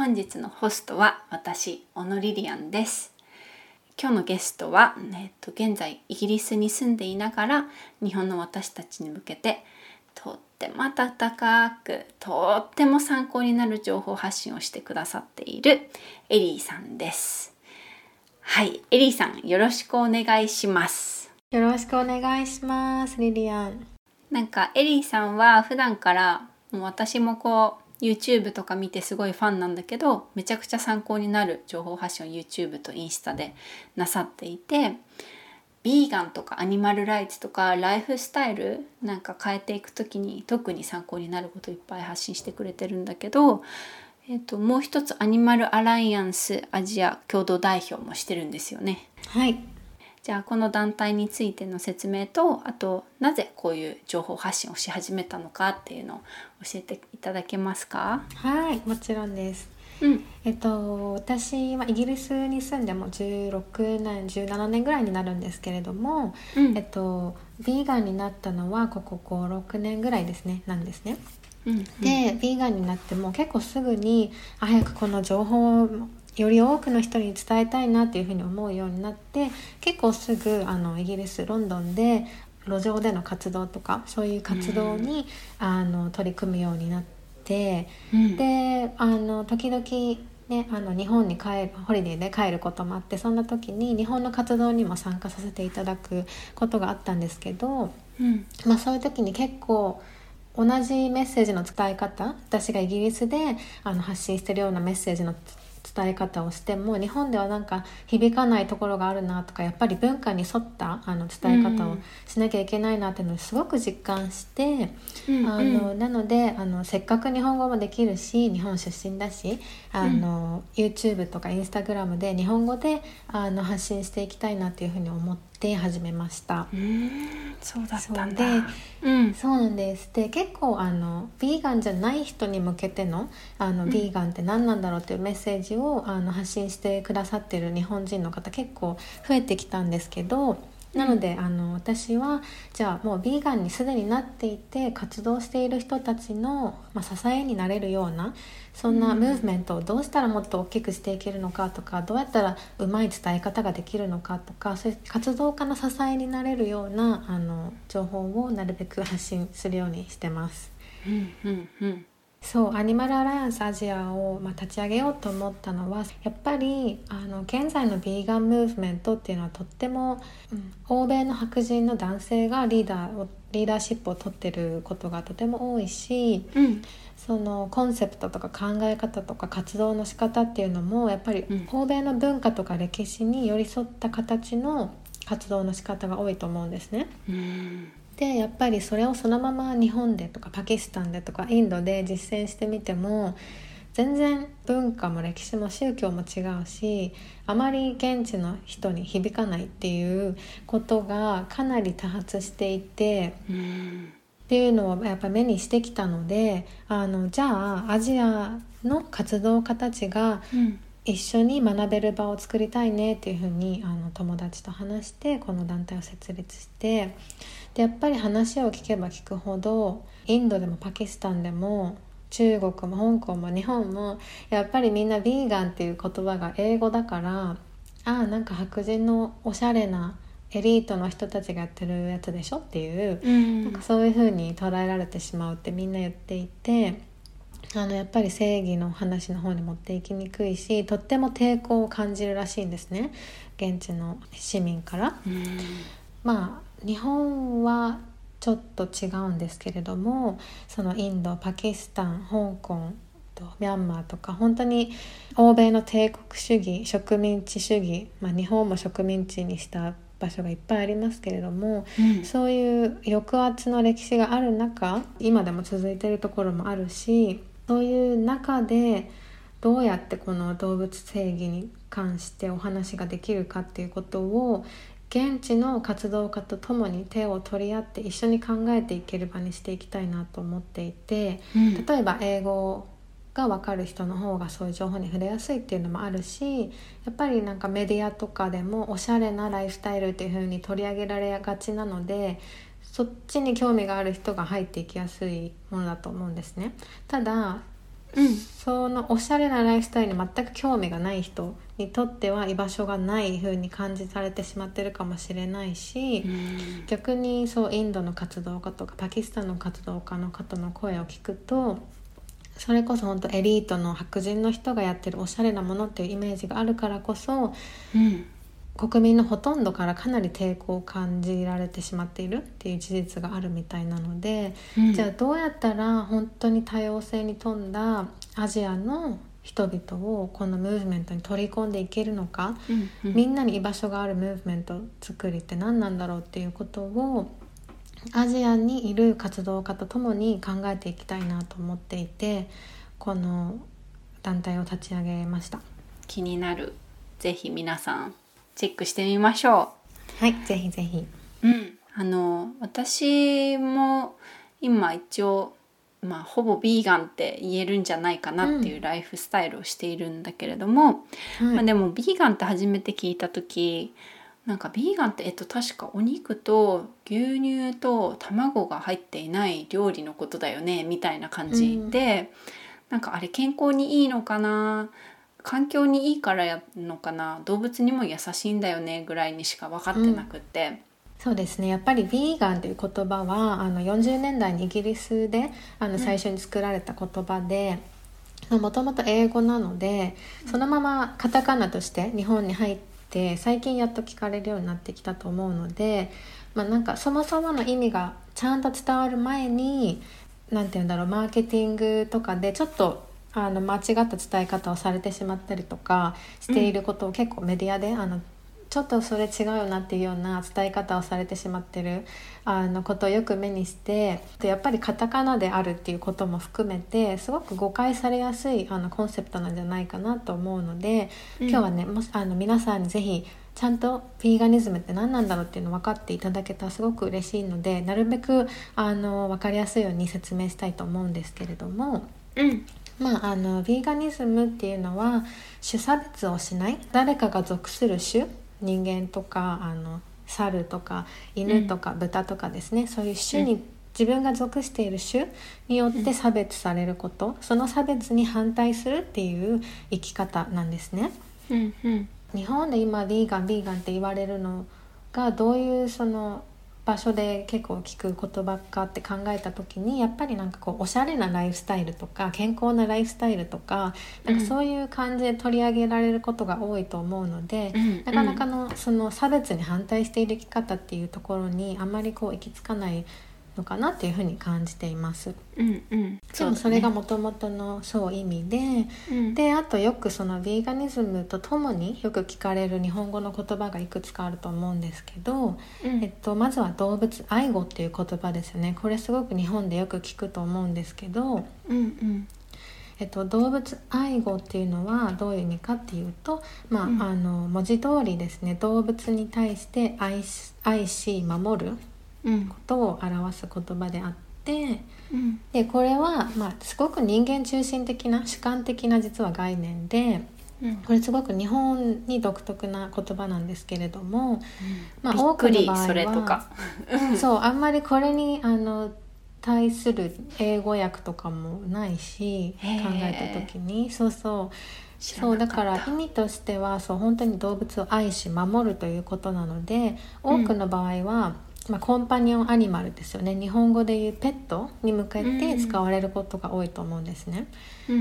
本日のホストは私小野リリアンです。今日のゲストは、えっと、現在イギリスに住んでいながら日本の私たちに向けてとっても温かくとっても参考になる情報発信をしてくださっているエリーさんです。はいエリーさんよろしくお願いします。よろしくお願いしますリリアン。なんかエリーさんは普段からもう私もこう YouTube とか見てすごいファンなんだけどめちゃくちゃ参考になる情報発信を YouTube とインスタでなさっていてビーガンとかアニマルライツとかライフスタイルなんか変えていく時に特に参考になることいっぱい発信してくれてるんだけど、えーと、もう一つアニマルアライアンスアジア共同代表もしてるんですよね。はいじゃあこの団体についての説明とあとなぜこういう情報発信をし始めたのかっていうのを教えていただけますか？はいもちろんです。うん、えっと私はイギリスに住んでも16年17年ぐらいになるんですけれども、うん、えっとビーガンになったのはここ56年ぐらいですねなんですね。うん、でビーガンになっても結構すぐに早くこの情報をより多くの人に伝えたいなっていうふうに思うようになって結構すぐあのイギリスロンドンで路上での活動とかそういう活動に、うん、あの取り組むようになって、うん、であの時々ね、あの日本に帰るホリデーで帰ることもあってそんな時に日本の活動にも参加させていただくことがあったんですけど、うん、まあ、そういう時に結構同じメッセージの伝え方私がイギリスであの発信してるようなメッセージの伝え方をしても日本ではなんか響かないところがあるなとかやっぱり文化に沿ったあの伝え方をしなきゃいけないなっていうのをすごく実感して、うん、あのなのであのせっかく日本語もできるし日本出身だしあの、うん、YouTube とか Instagram で日本語であの発信していきたいなっていうふうに思って始めました。そうだったんだ。うん、そうなんです。で結構あのヴィーガンじゃない人に向けてのあの、ヴィーガンって何なんだろうっていうメッセージをあの発信してくださってる日本人の方結構増えてきたんですけどなので、あの私はじゃあもうヴィーガンにすでになっていて活動している人たちの、まあ、支えになれるようなそんなムーブメントをどうしたらもっと大きくしていけるのかとかどうやったらうまい伝え方ができるのかとかそういう活動家の支えになれるようなあの情報をなるべく発信するようにしてます。うんうんうんそうアニマルアライアンスアジアを、まあ、立ち上げようと思ったのはやっぱりあの現在のビーガンムーブメントっていうのはとっても、うん、欧米の白人の男性がリーダーをリーダーシップを取ってることがとても多いし、うん、そのコンセプトとか考え方とか活動の仕方っていうのもやっぱり欧米の文化とか歴史に寄り添った形の活動の仕方が多いと思うんですね。うんでやっぱりそれをそのまま日本でとかパキスタンでとかインドで実践してみても全然文化も歴史も宗教も違うしあまり現地の人に響かないっていうことがかなり多発していて。っていうのをやっぱ目にしてきたのであのじゃあアジアの活動家たちが一緒に学べる場を作りたいねっていうふうにあの友達と話してこの団体を設立してでやっぱり話を聞けば聞くほどインドでもパキスタンでも中国も香港も日本もやっぱりみんなヴィーガンっていう言葉が英語だからああなんか白人のおしゃれなエリートの人たちがやってるやつでしょっていう、うん、なんかそういう風に捉えられてしまうってみんな言っていてあのやっぱり正義の話の方に持っていきにくいしとっても抵抗を感じるらしいんですね。現地の市民から。うん、まあ日本はちょっと違うんですけれどもそのインドパキスタン香港とミャンマーとか本当に欧米の帝国主義植民地主義、まあ、日本も植民地にした場所がいっぱいありますけれども、うん、そういう抑圧の歴史がある中今でも続いてるところもあるしそういう中でどうやってこの動物正義に関してお話ができるかっていうことを現地の活動家と共に手を取り合って一緒に考えていける場にしていきたいなと思っていて、うん例えば英語が分かる人の方がそういう情報に触れやすいっていうのもあるしやっぱりなんかメディアとかでもおしゃれなライフスタイルっていう風に取り上げられがちなのでそっちに興味がある人が入っていきやすいものだと思うんですね。ただうん。そのおしゃれなライフスタイルに全く興味がない人にとっては居場所がない風に感じされてしまってるかもしれないし、うん。逆にそうインドの活動家とかパキスタンの活動家の方の声を聞くとそれこそ本当エリートの白人の人がやってるおしゃれなものっていうイメージがあるからこそうん国民のほとんどからかなり抵抗を感じられてしまっているっていう事実があるみたいなので、うん。じゃあどうやったら本当に多様性に富んだアジアの人々をこのムーブメントに取り込んでいけるのか、うんうん。みんなに居場所があるムーブメント作りって何なんだろうっていうことをアジアにいる活動家と共に考えていきたいなと思っていてこの団体を立ち上げました。気になる。ぜひ皆さんチェックしてみましょはい、ぜひぜひ。う。うん、あの私も今一応まあほぼビーガンって言えるんじゃないかなっていうライフスタイルをしているんだけれども、はいまあ、でもビーガンって初めて聞いた時なんかビーガンってえっと確かお肉と牛乳と卵が入っていない料理のことだよねみたいな感じで、なんかあれ健康にいいのかな環境にいいからやるのかな動物にも優しいんだよねぐらいにしか分かってなくって、そうですね。やっぱりヴィーガンという言葉はあの40年代にイギリスであの最初に作られた言葉でもともと英語なのでそのままカタカナとして日本に入って最近やっと聞かれるようになってきたと思うので、まあ、なんかそもそもの意味がちゃんと伝わる前に何て言うんだろうマーケティングとかでちょっとあの間違った伝え方をされてしまったりとかしていることを結構メディアであのちょっとそれ違うよなっていうような伝え方をされてしまってるあのことをよく目にしてでやっぱりカタカナであるっていうことも含めてすごく誤解されやすいあのコンセプトなんじゃないかなと思うので、うん今日はねもしあの皆さんにぜひちゃんとヴィーガニズムって何なんだろうっていうのを分かっていただけたらすごく嬉しいのでなるべくあの分かりやすいように説明したいと思うんですけれども。うんまあ、あのヴィーガニズムっていうのは種差別をしない誰かが属する種人間とかあの猿とか犬とか豚とかですね、そういう種に、自分が属している種によって差別されること、その差別に反対するっていう生き方なんですね。うんうん。日本で今ヴィーガンヴィーガンって言われるのがどういうその場所で結構聞く言葉かって考えた時にやっぱりなんかこうおしゃれなライフスタイルとか健康なライフスタイルとかなんかそういう感じで取り上げられることが多いと思うので、うん。なかなかのその差別に反対している生き方っていうところにあまりこう行き着かないのかなっていうふうに感じています。うんうん。でもそれがももともとのそう意味で、うん。であとよくそのヴィーガニズムとともによく聞かれる日本語の言葉がいくつかあると思うんですけど、うん。えっと、まずは動物愛護っていう言葉ですよね。これすごく日本でよく聞くと思うんですけど、うんうん。えっと、動物愛護っていうのはどういう意味かっていうと、まあうん。あの文字通りですね。動物に対して愛し愛し守るうんことを表す言葉であって。うん。でこれは、まあ、すごく人間中心的な主観的な実は概念でうん。これすごく日本に独特な言葉なんですけれども、まあ、びっ多くの場合はそれとか。そうあんまりこれにあの対する英語訳とかもないし考えた時に。そうそう。そうだから意味としてはそう本当に動物を愛し守るということなので多くの場合は、まあ、コンパニオンアニマルですよね。日本語でいうペットに向けて使われることが多いと思うんですね。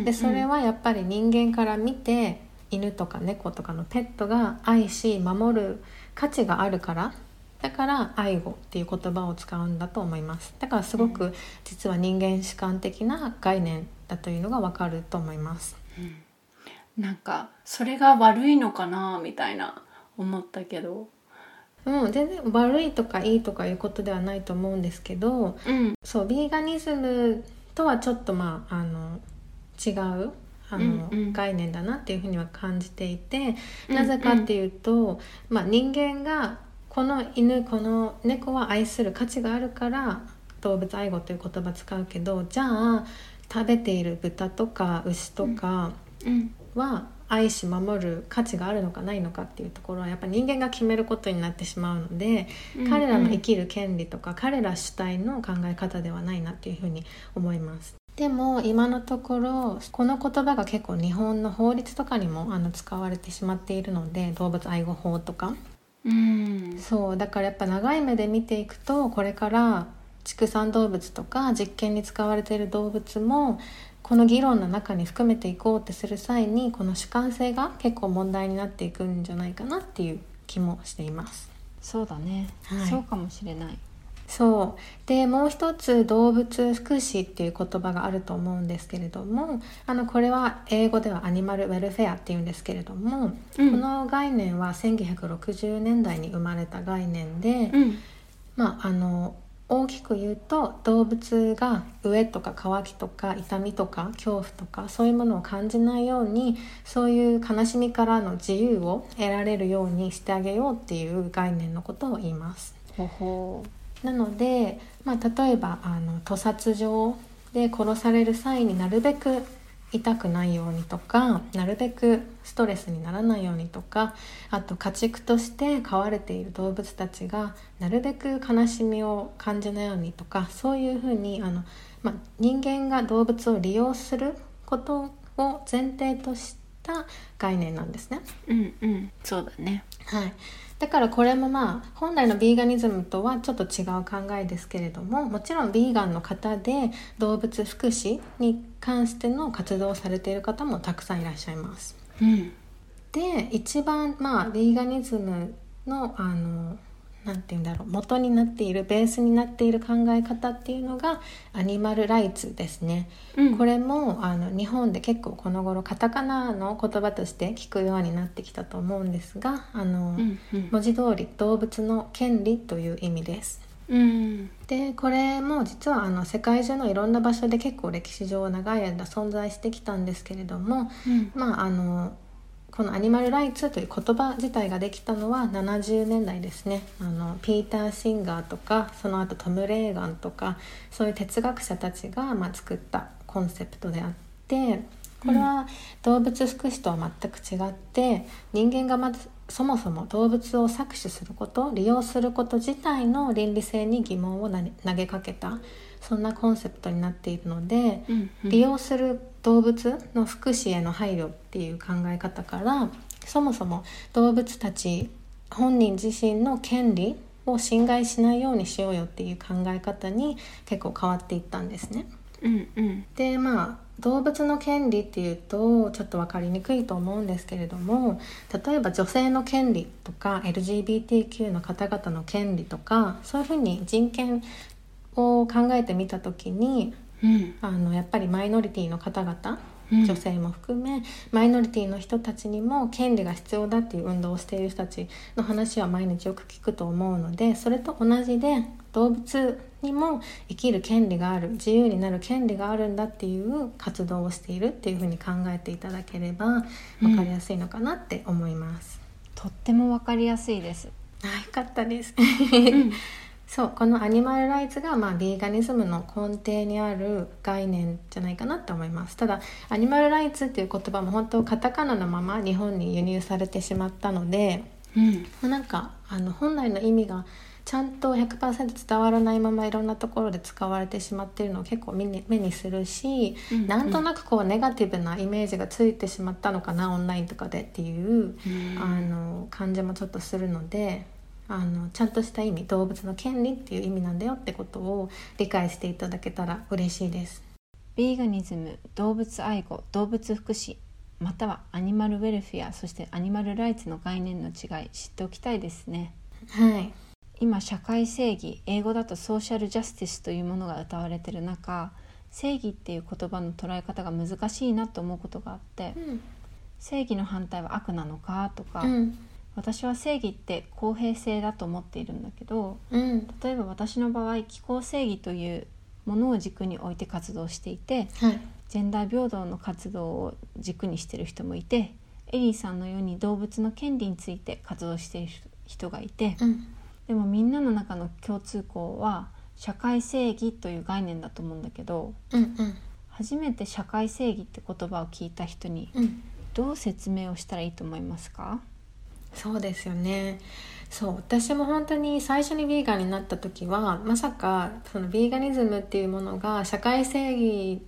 でそれはやっぱり人間から見て犬とか猫とかのペットが愛し守る価値があるからだから愛護っていう言葉を使うんだと思います。だからすごく実は人間主観的な概念だというのがわかると思います。なんかそれが悪いのかなみたいな思ったけど。うん全然悪いとかいいとかいうことではないと思うんですけどうん。そうビーガニズムとはちょっとまああの違うあの、うんうん。概念だなっていうふうには感じていてなぜかっていうと、まあ、人間がこの犬この猫は愛する価値があるから動物愛護という言葉使うけどじゃあ食べている豚とか牛とかうん。は愛し守る価値があるのかないのかっていうところはやっぱ人間が決めることになってしまうので、彼らの生きる権利とか彼ら主体の考え方ではないなっていうふうに思います。でも今のところこの言葉が結構日本の法律とかにもあの使われてしまっているので動物愛護法とか。うん。そうだからやっぱ長い目で見ていくとこれから畜産動物とか実験に使われている動物もこの議論の中に含めていこうってする際にこの主観性が結構問題になっていくんじゃないかなっていう気もしています。そうだね、はい。そうかもしれない。そう。でもう一つ動物福祉っていう言葉があると思うんですけれどもあのこれは英語ではアニマルウェルフェアっていうんですけれども、うん。この概念は1960年代に生まれた概念で、うん。まああの大きく言うと動物が飢えとか渇きとか痛みとか恐怖とかそういうものを感じないようにそういう悲しみからの自由を得られるようにしてあげようっていう概念のことを言います。なので、まあ、例えばあの屠殺場で殺される際になるべく痛くないようにとかなるべくストレスにならないようにとかあと家畜として飼われている動物たちがなるべく悲しみを感じないようにとかそういうふうにあの、まあ、人間が動物を利用することを前提とした概念なんですね。うんうん。そうだね。はい、だからこれもまあ本来のビーガニズムとはちょっと違う考えですけれどももちろんビーガンの方で動物福祉に関しての活動をされている方もたくさんいらっしゃいます。うんで一番まあビーガニズムのあのなんて言うんだろう元になっているベースになっている考え方っていうのがアニマルライツですね。うんこれもあの日本で結構この頃カタカナの言葉として聞くようになってきたと思うんですがあの、うんうん文字通り動物の権利という意味です。うんでこれも実はあの世界中のいろんな場所で結構歴史上長い間存在してきたんですけれどもうんまああのこのアニマルライツという言葉自体ができたのは70年代ですね。あのピーター・シンガーとかその後トム・レーガンとかそういう哲学者たちが、まあ、作ったコンセプトであってこれは動物福祉とは全く違って人間がまずそもそも動物を搾取すること利用すること自体の倫理性に疑問をな投げかけたそんなコンセプトになっているので、うんうん。利用する動物の福祉への配慮っていう考え方からそもそも動物たち本人自身の権利を侵害しないようにしようよっていう考え方に結構変わっていったんですね。うんうんでまあ動物の権利っていうとちょっと分かりにくいと思うんですけれども例えば女性の権利とか LGBTQ の方々の権利とかそういうふうに人権を考えてみた時にうん。あのやっぱりマイノリティの方々うん。女性も含めマイノリティの人たちにも権利が必要だっていう運動をしている人たちの話は毎日よく聞くと思うのでそれと同じで動物にも生きる権利がある自由になる権利があるんだっていう活動をしているっていうふうに考えていただければ分かりやすいのかなって思います。とってもわかりやすいです。あよかったです。うん そうこのアニマルライツが、まあ、ビーガニズムの根底にある概念じゃないかなって思います。ただアニマルライツっていう言葉も本当カタカナのまま日本に輸入されてしまったので、うん。まあなんかあの本来の意味がちゃんと100%伝わらないままいろんなところで使われてしまっているのを結構目に目にするし、うん。なんとなくこうネガティブなイメージがついてしまったのかなオンラインとかでっていううん。あの感じもちょっとするのであのちゃんとした意味動物の権利っていう意味なんだよってことを理解していただけたら嬉しいです。ビーガニズム動物愛護動物福祉またはアニマルウェルフェアそしてアニマルライツの概念の違い知っておきたいですね。はい、今社会正義英語だとソーシャルジャスティスというものが歌われてる中正義っていう言葉の捉え方が難しいなと思うことがあってうん。正義の反対は悪なのかとか、うん私は正義って公平性だと思っているんだけどうん。例えば私の場合気候正義というものを軸に置いて活動していてはい。ジェンダー平等の活動を軸にしてる人もいてエリーさんのように動物の権利について活動している人がいて、うん。でもみんなの中の共通項は社会正義という概念だと思うんだけどうんうん。初めて社会正義って言葉を聞いた人にうん。どう説明をしたらいいと思いますか？そうですよね。そう私も本当に最初にヴィーガンになった時はまさかそのヴィーガニズムっていうものが社会正義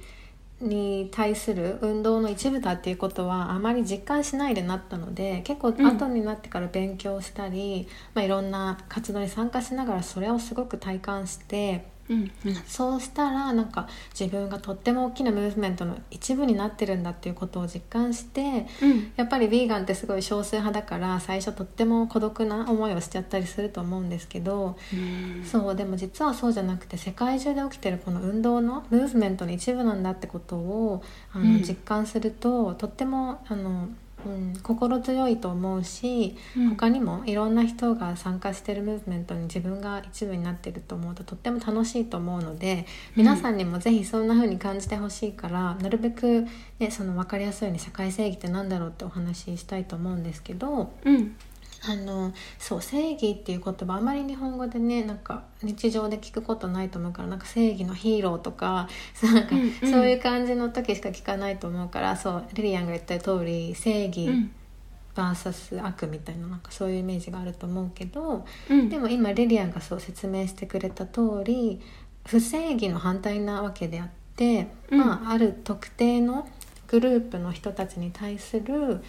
に対する運動の一部だっていうことはあまり実感しないでなったので結構うん。後になってから勉強したり、まあ、いろんな活動に参加しながらそれをすごく体感してうんうん。そうしたらなんか自分がとっても大きなムーブメントの一部になってるんだっていうことを実感してうん。やっぱりヴィーガンってすごい少数派だから最初とっても孤独な思いをしちゃったりすると思うんですけどうん。そうでも実はそうじゃなくて世界中で起きてるこの運動のムーブメントの一部なんだってことをあの、うん。実感するととってもあの、うん、心強いと思うしうん他にもいろんな人が参加してるムーブメントに自分が一部になってると思うととっても楽しいと思うので皆さんにもぜひそんな風に感じてほしいから、なるべく、ね、その分かりやすいように社会正義って何だろうってお話ししたいと思うんですけど。うんあのそう正義っていう言葉あまり日本語でねなんか日常で聞くことないと思うからなんか正義のヒーローとかそうなんかうんうん。そういう感じの時しか聞かないと思うから、そうリリアンが言った通り正義うん。VS 悪みたいななんかそういうイメージがあると思うけどうん。でも今リリアンがそう説明してくれた通り不正義の反対なわけであって、うん。まあある特定のグループの人たちに対する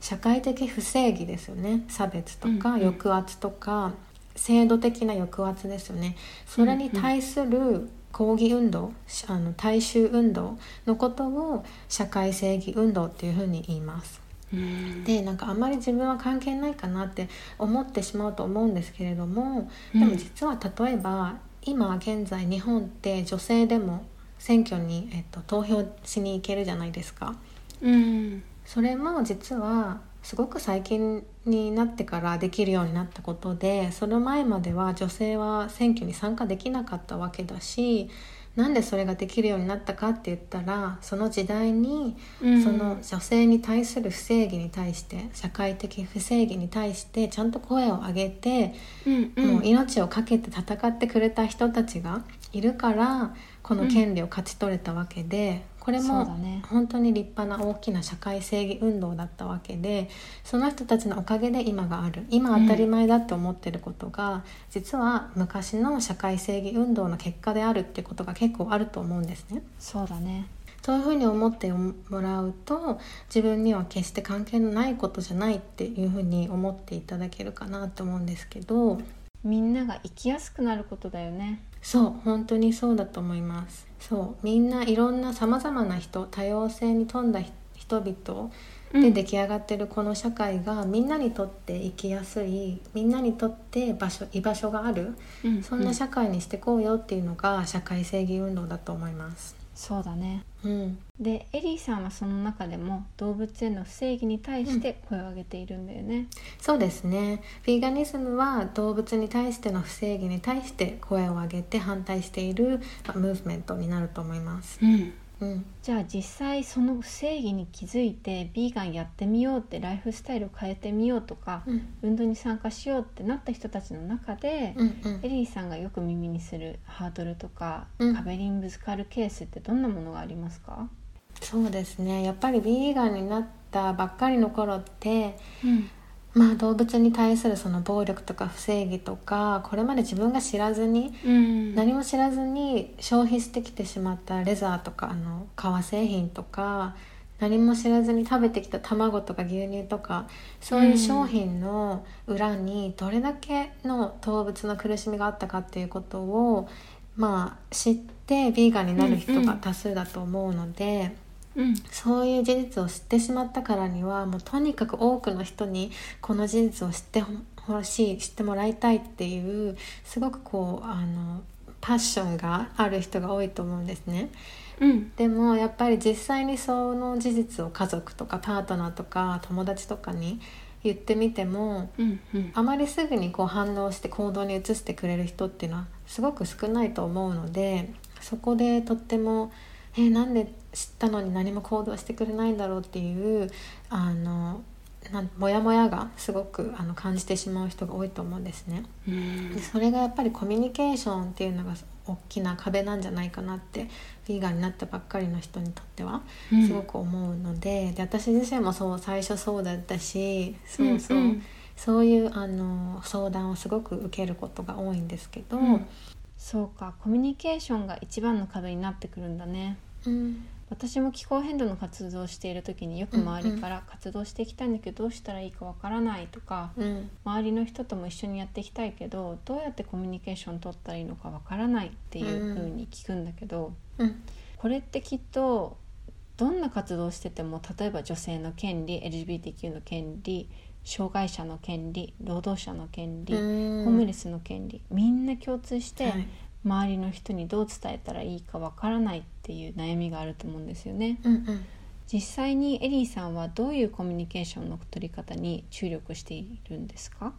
社会的不正義ですよね。差別とか抑圧とか、制度的な抑圧ですよね。それに対する抗議運動あの大衆運動のことを社会正義運動っていうふうに言います。うん。でなんかあんまり自分は関係ないかなって思ってしまうと思うんですけれどもうん。でも実は例えば今現在日本って女性でも選挙に、えっと、投票しに行けるじゃないですか。うんそれも実はすごく最近になってからできるようになったことでその前までは女性は選挙に参加できなかったわけだしなんでそれができるようになったかって言ったらその時代にうん。その女性に対する不正義に対して社会的不正義に対してちゃんと声を上げて、うんうん。もう命を懸けて戦ってくれた人たちがいるからこの権利を勝ち取れたわけで、これも本当に立派な大きな社会正義運動だったわけでその人たちのおかげで今がある。今当たり前だって思ってることが、実は昔の社会正義運動の結果であるっていうことが結構あると思うんですね。そうだね。そういうふうに思ってもらうと自分には決して関係のないことじゃないっていうふうに思っていただけるかなと思うんですけど。みんなが生きやすくなることだよね。そう本当にそうだと思いますそうみんないろんなさまざまな人多様性に富んだ人々で出来上がってるこの社会がみんなにとって生きやすいみんなにとって場所居場所があるうんそんな社会にしてこうよっていうのが社会正義運動だと思います。そうだね。うん、でエリーさんはその中でも動物への不正義に対して声を上げているんだよね、そうですね。ヴィーガニズムは動物に対しての不正義に対して声を上げて反対しているまあムーブメントになると思います。うん、うん、じゃあ実際その不正義に気づいてビーガンやってみようってライフスタイルを変えてみようとか、うん、運動に参加しようってなった人たちの中で、うん、うん。エリーさんがよく耳にするハードルとか、うん。壁にぶつかるケースってどんなものがありますか、そうですね。やっぱりヴィーガンになったばっかりの頃ってうんまあ動物に対するその暴力とか不正義とかこれまで自分が知らずにうん何も知らずに消費してきてしまったレザーとかあの革製品とか何も知らずに食べてきた卵とか牛乳とかそういう商品の裏にどれだけの動物の苦しみがあったかっていうことをまあ知ってヴィーガンになる人が多数だと思うので。うん。そういう事実を知ってしまったからにはもうとにかく多くの人にこの事実を知ってほしい知ってもらいたいっていうすごくこうあのパッションがある人が多いと思うんですね。うん。でもやっぱり実際にその事実を家族とかパートナーとか友達とかに言ってみてもうんうん。あまりすぐにこう反応して行動に移してくれる人っていうのはすごく少ないと思うのでそこでとっても「えなんで知ったのに何も行動してくれないんだろうっていうあのなんモヤモヤがすごくあの感じてしまう人が多いと思うんですね。うん。でそれがやっぱりコミュニケーションっていうのが大きな壁なんじゃないかなってヴィーガンになったばっかりの人にとってはうん。すごく思うので,、で私自身もそう最初そうだったしそうそう、んん。そういうあの相談をすごく受けることが多いんですけど、うん。そうかコミュニケーションが一番の壁になってくるんだね。うん私も気候変動の活動をしている時によく周りから活動していきたいんだけどどうしたらいいかわからないとかうん。周りの人とも一緒にやっていきたいけどどうやってコミュニケーション取ったらいいのかわからないっていう風に聞くんだけど、うん。これってきっとどんな活動をしてても例えば女性の権利 LGBTQ の権利障害者の権利労働者の権利、うん。ホームレスの権利みんな共通して、はい周りの人にどう伝えたらいいかわからないっていう悩みがあると思うんですよね。うんうん。実際にエリーさんはどういうコミュニケーションの取り方に注力しているんですか？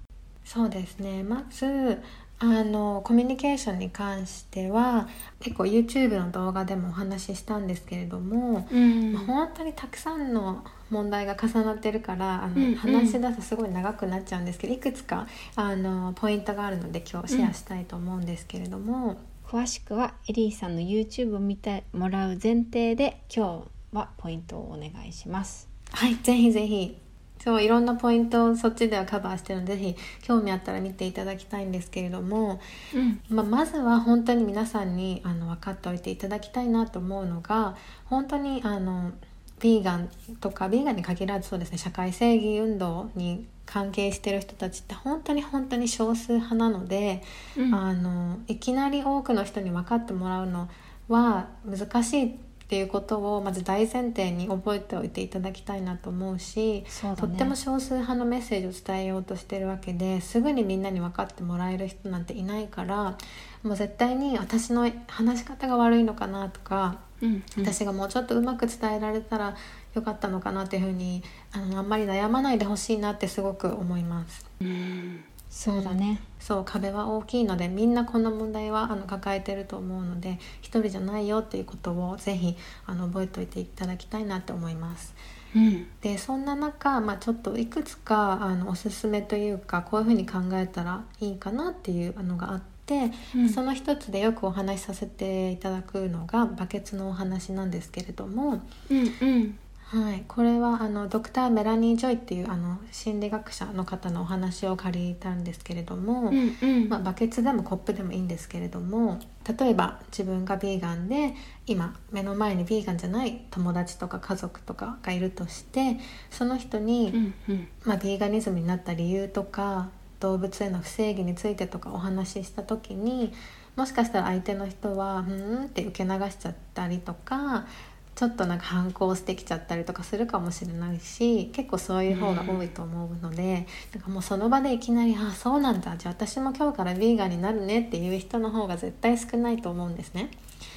そうですね。まずあのコミュニケーションに関しては結構 YouTube の動画でもお話ししたんですけれども、うん。まあ本当にたくさんの問題が重なってるからあの、うんうん。話し出すとすごい長くなっちゃうんですけどいくつかあのポイントがあるので今日シェアしたいと思うんですけれども、詳しくはエリーさんの YouTube を見てもらう前提で今日はポイントをお願いします。はいぜひぜひそういろんなポイントをそっちではカバーしてるのでぜひ興味あったら見ていただきたいんですけれども、うん。まあ、まずは本当に皆さんにあの分かっておいていただきたいなと思うのが本当にあのヴィーガンとかヴィーガンに限らずそうですね社会正義運動に関係してる人たちって本当に本当に少数派なので、うん。あのいきなり多くの人に分かってもらうのは難しいっていうことをまず大前提に覚えておいていただきたいなと思うし、ね。とっても少数派のメッセージを伝えようとしてるわけですぐにみんなに分かってもらえる人なんていないからもう絶対に私の話し方が悪いのかなとか、うん私がもうちょっとうまく伝えられたらよかったのかなっていうふうにあのあんまり悩まないでほしいなってすごく思います。うんそうだね。そう壁は大きいのでみんなこの問題はあの抱えてると思うので一人じゃないよっていうことをぜひあの覚えておいていただきたいなって思います。うんでそんな中、まあ、ちょっといくつかあのおすすめというかこういうふうに考えたらいいかなっていうのがあって、うんその一つでよくお話しさせていただくのがバケツのお話なんですけれども、うんうんはい、これはあのドクターメラニー・ジョイっていうあの心理学者の方のお話を借りたんですけれども、うんうんまあ、バケツでもコップでもいいんですけれども例えば自分がビーガンで今目の前にビーガンじゃない友達とか家族とかがいるとしてその人に、うんうんまあ、ビーガニズムになった理由とか動物への不正義についてとかお話しした時にもしかしたら相手の人は「うん?」って受け流しちゃったりとかちょっとなんか反抗してきちゃったりとかするかもしれないし結構そういう方が多いと思うので、なんかもうその場でいきなり「あそうなんだ。じゃあ私も今日からビーガンになるね」っていう人の方が絶対少ないと思うんですね。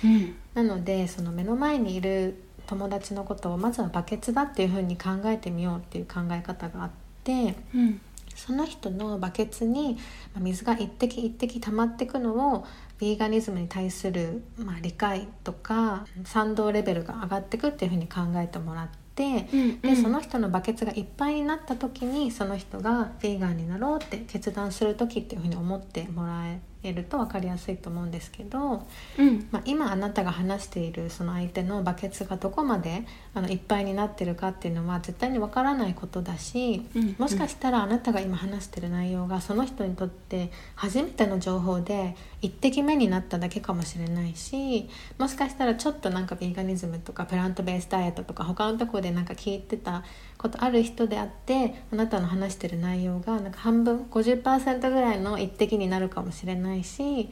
うん。なのでその目の前にいる友達のことをまずはバケツだっていうふうに考えてみようっていう考え方があってうん。その人のバケツにまあ水が一滴一滴溜まっていくのをビーガニズムに対する、まあ、理解とか賛同レベルが上がっていくっていうふうに考えてもらって。うんでその人のバケツがいっぱいになった時にその人がヴィーガンになろうって決断する時っていうふうに思ってもらえると分かりやすいと思うんですけど、うん。まあ、今あなたが話しているその相手のバケツがどこまであのいっぱいになってるかっていうのは絶対にわからないことだし、うん。もしかしたらあなたが今話してる内容がその人にとって初めての情報で一滴目になっただけかもしれないしもしかしたらちょっとなんかビーガニズムとかプラントベースダイエットとか他のところでなんか聞いてたことある人であってあなたの話してる内容がなんか半分50%ぐらいの一滴になるかもしれないし。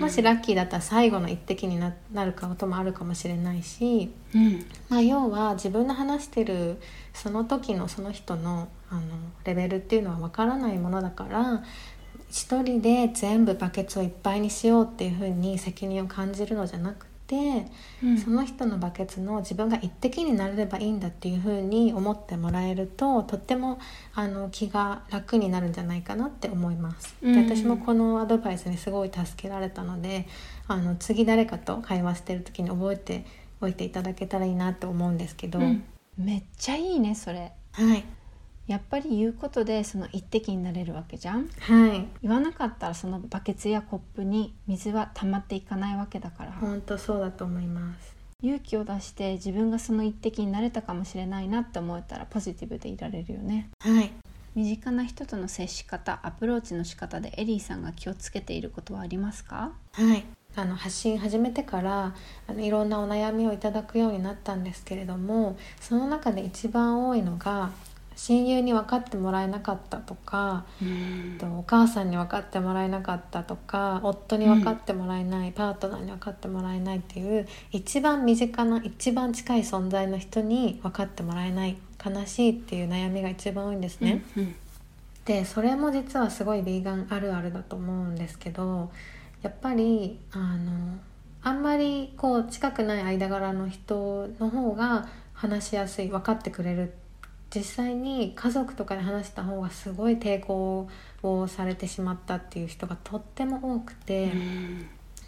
もしラッキーだったら最後の一滴にななることもあるかもしれないし、うんまあ、要は自分の話してるその時のその人のあのレベルっていうのは分からないものだから一人で全部バケツをいっぱいにしようっていうふうに責任を感じるのじゃなくて。うん。その人のバケツの自分が一滴になれればいいんだっていうふうに思ってもらえるととってもあの気が楽になるんじゃないかなって思います。でうん。私もこのアドバイスにすごい助けられたのであの次誰かと会話してる時に覚えておいていただけたらいいなと思うんですけど、うん。めっちゃいいねそれ。はいやっぱり言うことでその一滴になれるわけじゃん。はい。言わなかったらそのバケツやコップに水は溜まっていかないわけだから。本当そうだと思います。勇気を出して自分がその一滴になれたかもしれないなって思えたらポジティブでいられるよね。はい。身近な人との接し方アプローチの仕方でエリーさんが気をつけていることはありますか？はい。あの発信始めてからあのいろんなお悩みをいただくようになったんですけれどもその中で一番多いのが親友に分かってもらえなかったとかうんとお母さんに分かってもらえなかったとか夫に分かってもらえない、パートナーに分かってもらえないっていう一番身近な一番近い存在の人に分かってもらえない悲しいっていう悩みが一番多いんですね。うんでそれも実はすごいヴィーガンあるあるだと思うんですけどやっぱりあのあんまりこう近くない間柄の人の方が話しやすい分かってくれる実際に家族とかで話した方がすごい抵抗をされてしまったっていう人がとっても多くて、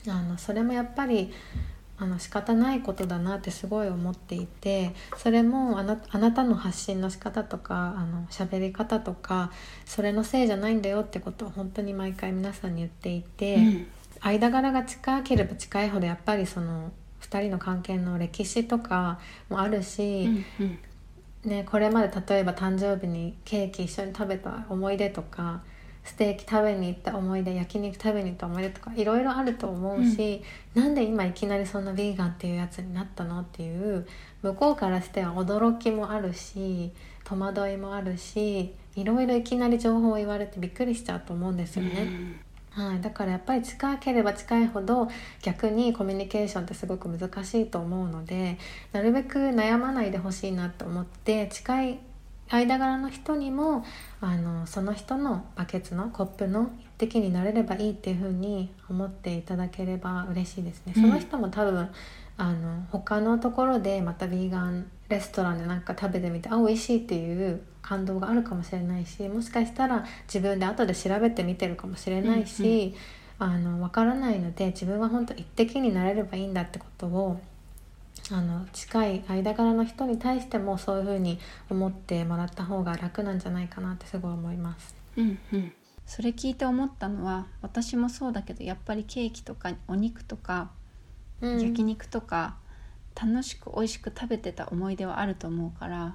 あのそれもやっぱりあの仕方ないことだなってすごい思っていてそれもあなあなたの発信の仕方とかあの喋り方とかそれのせいじゃないんだよってことを本当に毎回皆さんに言っていて、うん。間柄が近ければ近いほどやっぱりその2人の関係の歴史とかもあるし、うんうんね、これまで例えば誕生日にケーキ一緒に食べた思い出とかステーキ食べに行った思い出焼肉食べに行った思い出とかいろいろあると思うし、なんで今いきなりそんなヴィーガンっていうやつになったのっていう向こうからしては驚きもあるし戸惑いもあるしいろいろいきなり情報を言われてびっくりしちゃうと思うんですよね。はい、だからやっぱり近ければ近いほど逆にコミュニケーションってすごく難しいと思うのでなるべく悩まないでほしいなと思って近い間柄の人にもあのその人のバケツのコップの一滴になれればいいっていう風に思っていただければ嬉しいですね。うんその人も多分あの他のところでまたヴィーガンレストランでなんか食べてみてあ美味しいっていう感動があるかもしれないしもしかしたら自分で後で調べてみてるかもしれないし、あの分からないので自分は本当一滴になれればいいんだってことをあの近い間柄の人に対してもそういうふうに思ってもらった方が楽なんじゃないかなってすごい思います。うんうん。それ聞いて思ったのは私もそうだけどやっぱりケーキとかお肉とかうん。焼肉とか楽しく美味しく食べてた思い出はあると思うからうん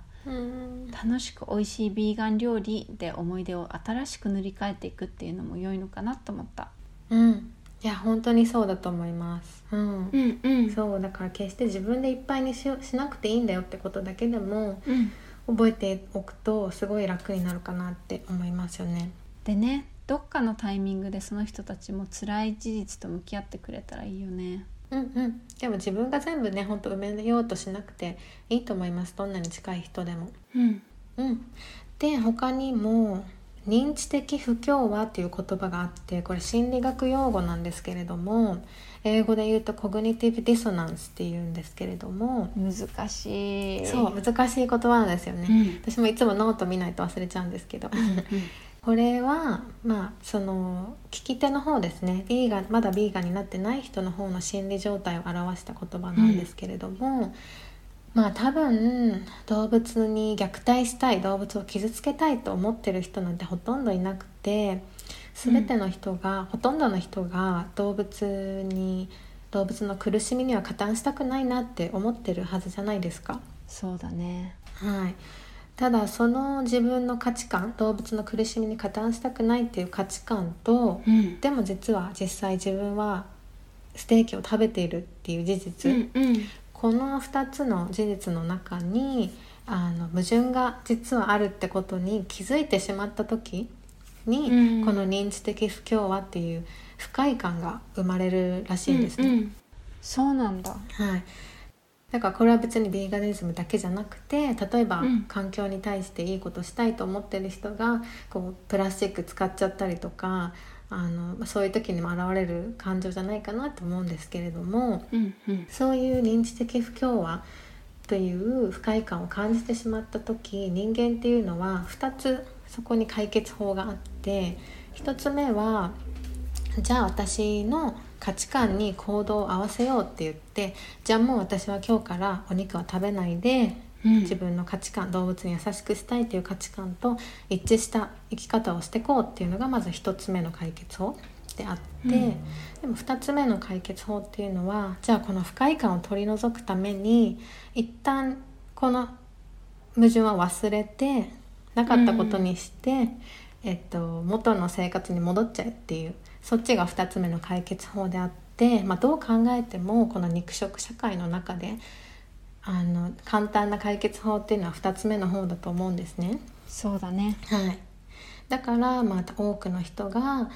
楽しく美味しいビーガン料理で思い出を新しく塗り替えていくっていうのも良いのかなと思った。うんいや本当にそうだと思います。うんうんうんそうだから決して自分でいっぱいにししなくていいんだよってことだけでもうん、覚えておくとすごい楽になるかなって思いますよね。でねどっかのタイミングでその人たちも辛い事実と向き合ってくれたらいいよね。うんうん、でも自分が全部ね本当埋めようとしなくていいと思います。どんなに近い人でも。うん。うん、で他にも認知的不協和っていう言葉があってこれ心理学用語なんですけれども英語で言うと cognitive dissonance っていうんですけれども難しい。そう難しい言葉なんですよね、うん。私もいつもノート見ないと忘れちゃうんですけど これはまあその聞き手の方ですねビーガンまだビーガンになってない人の方の心理状態を表した言葉なんですけれども、まあ多分動物に虐待したい動物を傷つけたいと思ってる人なんてほとんどいなくて全ての人が、ほとんどの人が動物に動物の苦しみには加担したくないなって思ってるはずじゃないですか。そうだね。はい、ただその自分の価値観動物の苦しみに加担したくないっていう価値観とうん。でも実は実際自分はステーキを食べているっていう事実、うんうん。この2つの事実の中にあの矛盾が実はあるってことに気づいてしまった時に、うん。この認知的不協和っていう不快感が生まれるらしいんですね。うんうん。そうなんだ。はい、だからこれは別にビーガニズムだけじゃなくて例えばうん。環境に対していいことしたいと思ってる人がこうプラスチック使っちゃったりとかあのまあそういう時にも現れる感情じゃないかなと思うんですけれどもうんうん。そういう認知的不協和という不快感を感じてしまった時人間っていうのは2つそこに解決法があって1つ目はじゃあ私の価値観に行動を合わせようって言ってじゃあもう私は今日からお肉は食べないでうん。自分の価値観動物に優しくしたいという価値観と一致した生き方をしていこうっていうのがまず一つ目の解決法であって、うん。でも二つ目の解決法っていうのはじゃあこの不快感を取り除くために一旦この矛盾は忘れてなかったことにして、えっと、元の生活に戻っちゃうっていうそっちが二つ目の解決法であって、まあ、どう考えてもこの肉食社会の中であの簡単な解決法っていうのは2つ目の方だと思うんですね。そうだねはい、だからまた多くの人が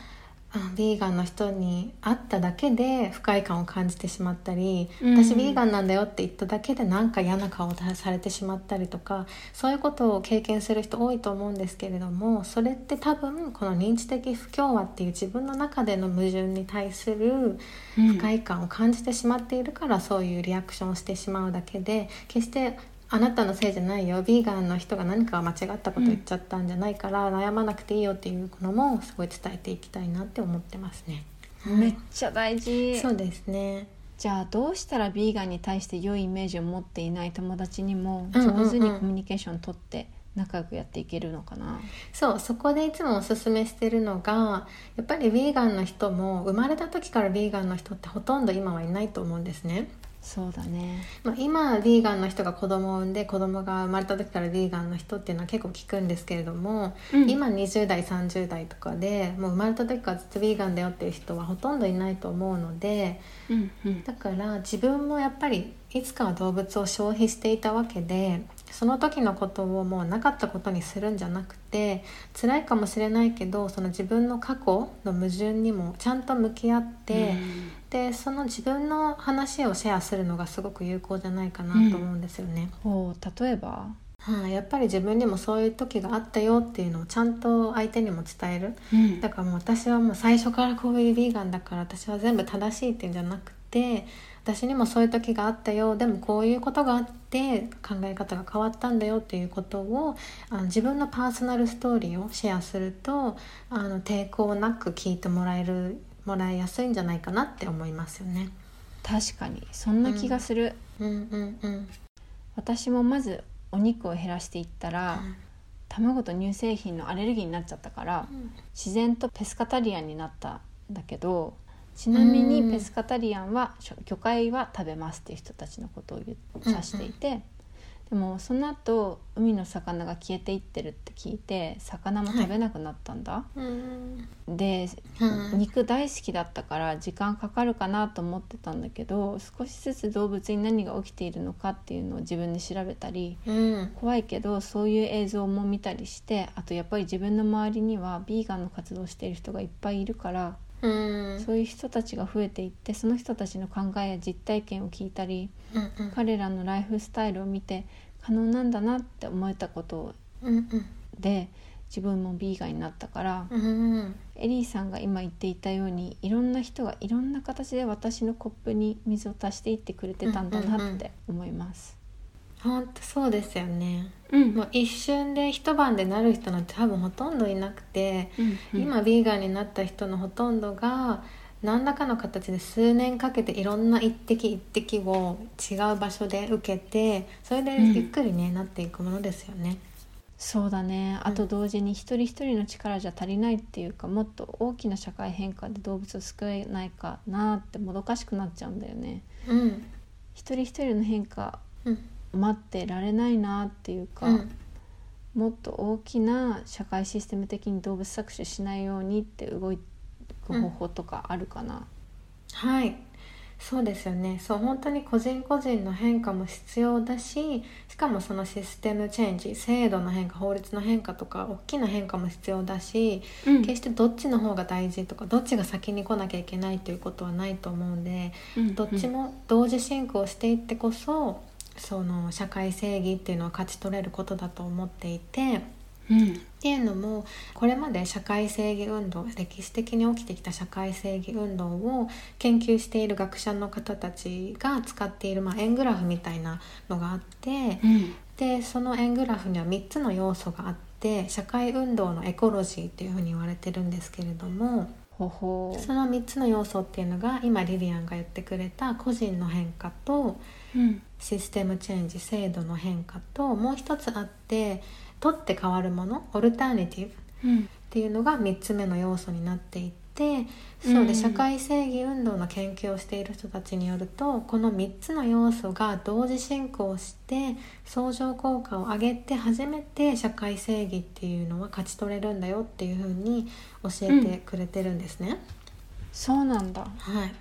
あビーガンの人に会っただけで不快感を感じてしまったり、うん。私ビーガンなんだよって言っただけでなんか嫌な顔をされてしまったりとかそういうことを経験する人多いと思うんですけれどもそれって多分この認知的不協和っていう自分の中での矛盾に対する不快感を感じてしまっているからそういうリアクションをしてしまうだけで決してあなたのせいじゃないよビーガンの人が何か間違ったこと言っちゃったんじゃないから、悩まなくていいよっていうのもすごい伝えていきたいなって思ってますね。めっちゃ大事そうですね。じゃあどうしたらビーガンに対して良いイメージを持っていない友達にもうんうんうん上手にコミュニケーション取って仲良くやっていけるのかな、そうそこでいつもおすすめしてるのがやっぱりヴィーガンの人も生まれた時からヴィーガンの人ってほとんど今はいないと思うんですね。そうだね。まあ、今ヴィーガンの人が子供を産んで子供が生まれた時からヴィーガンの人っていうのは結構聞くんですけれども、うん。今20代30代とかでもう生まれた時からずっとヴィーガンだよっていう人はほとんどいないと思うのでうんうん。だから自分もやっぱりいつかは動物を消費していたわけでその時のことをもうなかったことにするんじゃなくて辛いかもしれないけどその自分の過去の矛盾にもちゃんと向き合って、でその自分の話をシェアするのがすごく有効じゃないかなと思うんですよね。ほう例えば？はい、やっぱり自分にもそういう時があったよっていうのをちゃんと相手にも伝える。うん。だからもう私はもう最初からこういうヴィーガンだから私は全部正しいっていうんじゃなくて私にもそういう時があったよでもこういうことがあって考え方が変わったんだよっていうことをあの自分のパーソナルストーリーをシェアするとあの抵抗なく聞いてもらえるもらいやすいんじゃないかなって思いますよね。確かに。そんな気がする、うん。うん。うん。私もまずお肉を減らしていったら、卵と乳製品のアレルギーになっちゃったから自然とペスカタリアンになったんだけどちなみにうん。ペスカタリアンは魚介は食べますっていう人たちのことを指していて、でもその後海の魚が消えていってるって聞いて魚も食べなくなったんだ。はい肉大好きだったから時間かかるかなと思ってたんだけど少しずつ動物に何が起きているのかっていうのを自分で調べたりうん。怖いけどそういう映像も見たりしてあとやっぱり自分の周りにはビーガンの活動をしている人がいっぱいいるからうん。そういう人たちが増えていってその人たちの考えや実体験を聞いたりうんうん。彼らのライフスタイルを見て可能なんだなって思えたことうんで自分もビーガンになったからうんうんエリーさんが今言っていたようにいろんな人がいろんな形で私のコップに水を足していってくれてたんだなって思います。本当そうですよね。うん。もう一瞬で一晩でなる人なんて多分ほとんどいなくて、うん今ビーガンになった人のほとんどが何らかの形で数年かけていろんな一滴一滴を違う場所で受けてそれでゆっくりね、なっていくものですよね。そうだね。あと同時に一人一人の力じゃ足りないっていうかもっと大きな社会変化で動物を救えないかなってもどかしくなっちゃうんだよね。うん。一人一人の変化うん待ってられないなっていうか、うん。もっと大きな社会システム的に動物搾取しないようにって動く方法とかあるかな、はい。そうですよね。そう本当に個人個人の変化も必要だししかもそのシステムチェンジ制度の変化法律の変化とか大きな変化も必要だし、うん。決してどっちの方が大事とかどっちが先に来なきゃいけないということはないと思うんでうん。どっちも同時進行していってこそその社会正義っていうのは勝ち取れることだと思っていて。うんっていうのもこれまで社会正義運動歴史的に起きてきた社会正義運動を研究している学者の方たちが使っている、まあ、円グラフみたいなのがあってうんでその円グラフには3つの要素があって社会運動のエコロジーっていうふうに言われてるんですけれどもほほその3つの要素っていうのが今リリアンが言ってくれた個人の変化とうんシステムチェンジ制度の変化ともう一つあって取って変わるものオルタネティブうんっていうのが3つ目の要素になっていてそううん。で社会正義運動の研究をしている人たちによるとこの3つの要素が同時進行して相乗効果を上げて初めて社会正義っていうのは勝ち取れるんだよっていうふうに教えてくれてるんですね。そうなんだ。はい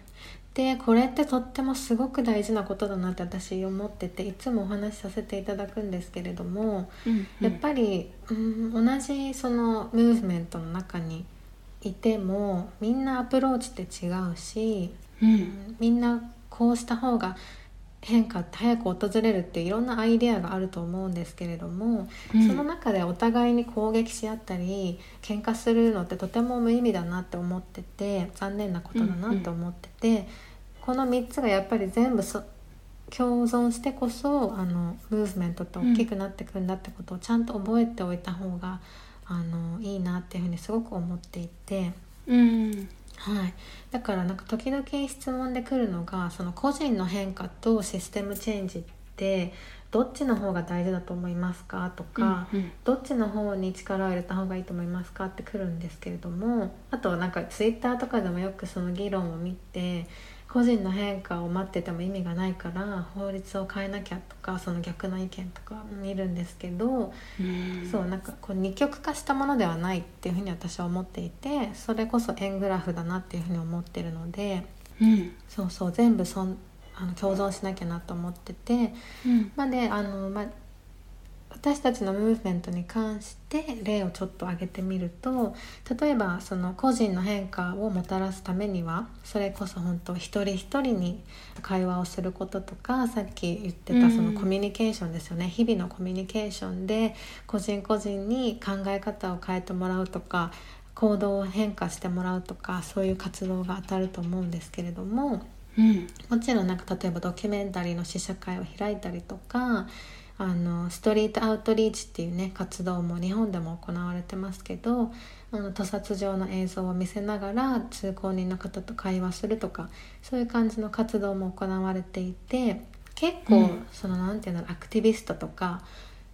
でこれってとってもすごく大事なことだなって私思ってていつもお話しさせていただくんですけれども、うんやっぱり、うん、同じそのムーブメントの中にいてもみんなアプローチって違うし、ううんん。みんなこうした方が変化って早く訪れるっていろんなアイデアがあると思うんですけれども、うんその中でお互いに攻撃し合ったり喧嘩するのってとても無意味だなって思ってて残念なことだなって思ってて、この3つがやっぱり全部そ共存してこそあのムーブメントって大きくなってくんだってことをちゃんと覚えておいた方があのいいなっていうふうにすごく思っていて。うんはい、だからなんか時々質問で来るのがその個人の変化とシステムチェンジってどっちの方が大事だと思いますかとか、うんうん。どっちの方に力を入れた方がいいと思いますかって来るんですけれどもあとなんかツイッターとかでもよくその議論を見て個人の変化を待ってても意味がないから法律を変えなきゃとかその逆の意見とか見るんですけど、うん。そうなんかこう二極化したものではないっていうふうに私は思っていてそれこそ円グラフだなっていうふうに思ってるのでうん。そうそう全部そんあの共存しなきゃなと思っててうん。まあであの、まあ、私たちのムーブメントに関して例をちょっと挙げてみると例えばその個人の変化をもたらすためにはそれこそ本当一人一人に会話をすることとかさっき言ってたそのコミュニケーションですよね、日々のコミュニケーションで個人個人に考え方を変えてもらうとか行動を変化してもらうとかそういう活動が当たると思うんですけれども。うんもちろんなんか例えばドキュメンタリーの試写会を開いたりとかあのストリートアウトリーチっていうね活動も日本でも行われてますけどあの屠殺場の映像を見せながら通行人の方と会話するとかそういう感じの活動も行われていて結構、うん。そのなんていうのアクティビストとか